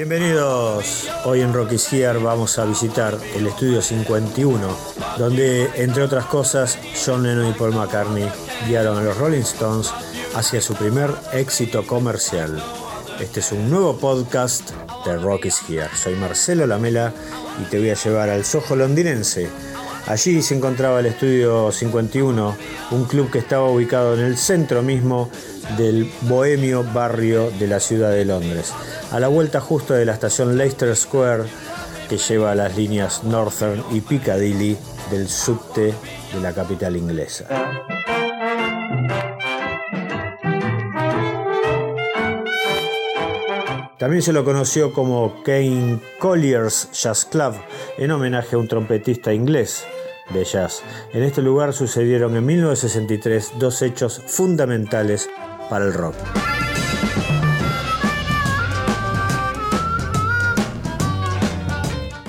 Bienvenidos. Hoy en Rocky Here vamos a visitar el estudio 51, donde, entre otras cosas, John Lennon y Paul McCartney guiaron a los Rolling Stones hacia su primer éxito comercial. Este es un nuevo podcast de Rocky's Here. Soy Marcelo Lamela y te voy a llevar al Soho londinense. Allí se encontraba el estudio 51, un club que estaba ubicado en el centro mismo del bohemio barrio de la ciudad de Londres, a la vuelta justo de la estación Leicester Square que lleva las líneas Northern y Piccadilly del subte de la capital inglesa. También se lo conoció como Kane Collier's Jazz Club, en homenaje a un trompetista inglés de jazz. En este lugar sucedieron en 1963 dos hechos fundamentales para el rock.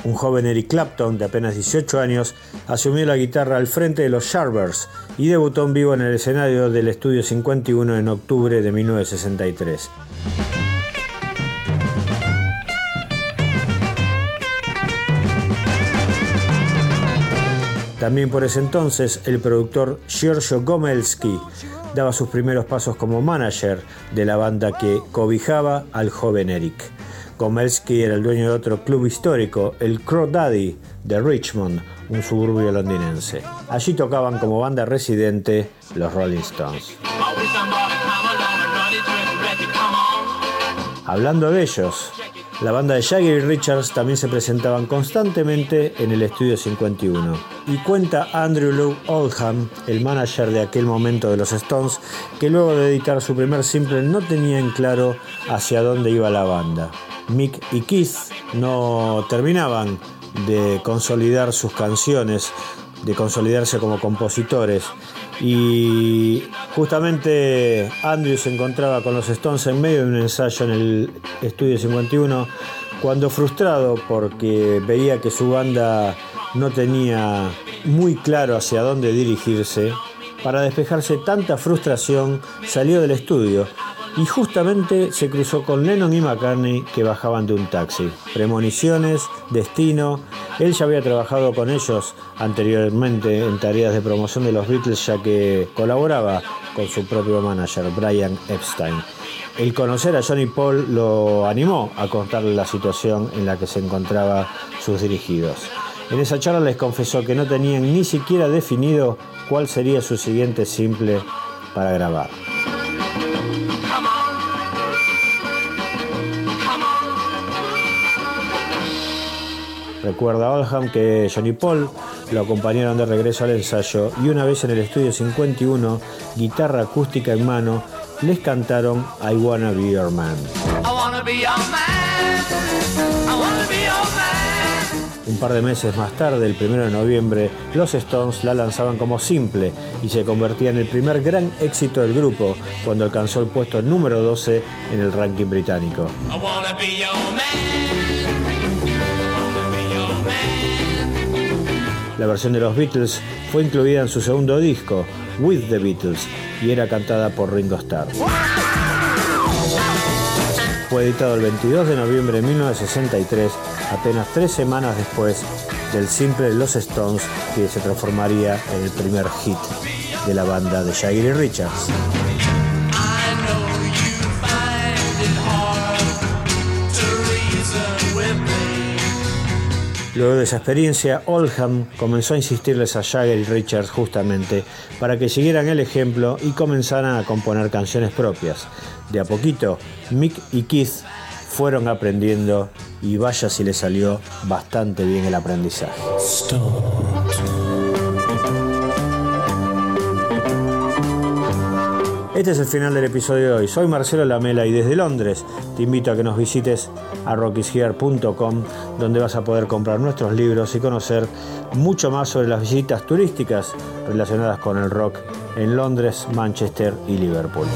Un joven Eric Clapton de apenas 18 años asumió la guitarra al frente de los Sharpers y debutó en vivo en el escenario del Estudio 51 en octubre de 1963. También por ese entonces el productor Giorgio Gomelski daba sus primeros pasos como manager de la banda que cobijaba al joven Eric. Gomelski era el dueño de otro club histórico, el Crow Daddy de Richmond, un suburbio londinense. Allí tocaban como banda residente los Rolling Stones. Hablando de ellos, la banda de Jagger y Richards también se presentaban constantemente en el estudio 51. Y cuenta Andrew Lou Oldham, el manager de aquel momento de los Stones, que luego de editar su primer simple no tenían claro hacia dónde iba la banda. Mick y Keith no terminaban de consolidar sus canciones, de consolidarse como compositores. Y justamente Andrew se encontraba con los Stones en medio de un ensayo en el estudio 51, cuando frustrado porque veía que su banda no tenía muy claro hacia dónde dirigirse, para despejarse tanta frustración salió del estudio y justamente se cruzó con Lennon y McCartney que bajaban de un taxi. Premoniciones, destino. Él ya había trabajado con ellos anteriormente en tareas de promoción de los Beatles ya que colaboraba con su propio manager, Brian Epstein. El conocer a Johnny Paul lo animó a contarle la situación en la que se encontraba sus dirigidos. En esa charla les confesó que no tenían ni siquiera definido cuál sería su siguiente simple para grabar. Recuerda Oldham que Johnny Paul lo acompañaron de regreso al ensayo y una vez en el estudio 51, guitarra acústica en mano, les cantaron I Wanna Be Your Man. Un par de meses más tarde, el 1 de noviembre, los Stones la lanzaban como simple y se convertía en el primer gran éxito del grupo cuando alcanzó el puesto número 12 en el ranking británico. La versión de los Beatles fue incluida en su segundo disco, With the Beatles, y era cantada por Ringo Starr. Fue editado el 22 de noviembre de 1963, apenas tres semanas después del simple Los Stones, que se transformaría en el primer hit de la banda de Jagger y Richards. Luego de esa experiencia, Oldham comenzó a insistirles a Jagger y Richards justamente para que siguieran el ejemplo y comenzaran a componer canciones propias. De a poquito, Mick y Keith fueron aprendiendo y vaya si les salió bastante bien el aprendizaje. Este es el final del episodio de hoy. Soy Marcelo Lamela y desde Londres te invito a que nos visites a rockishear.com donde vas a poder comprar nuestros libros y conocer mucho más sobre las visitas turísticas relacionadas con el rock en Londres, Manchester y Liverpool.